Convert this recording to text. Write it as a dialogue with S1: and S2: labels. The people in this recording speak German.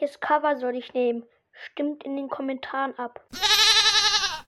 S1: Welches Cover soll ich nehmen? Stimmt in den Kommentaren ab!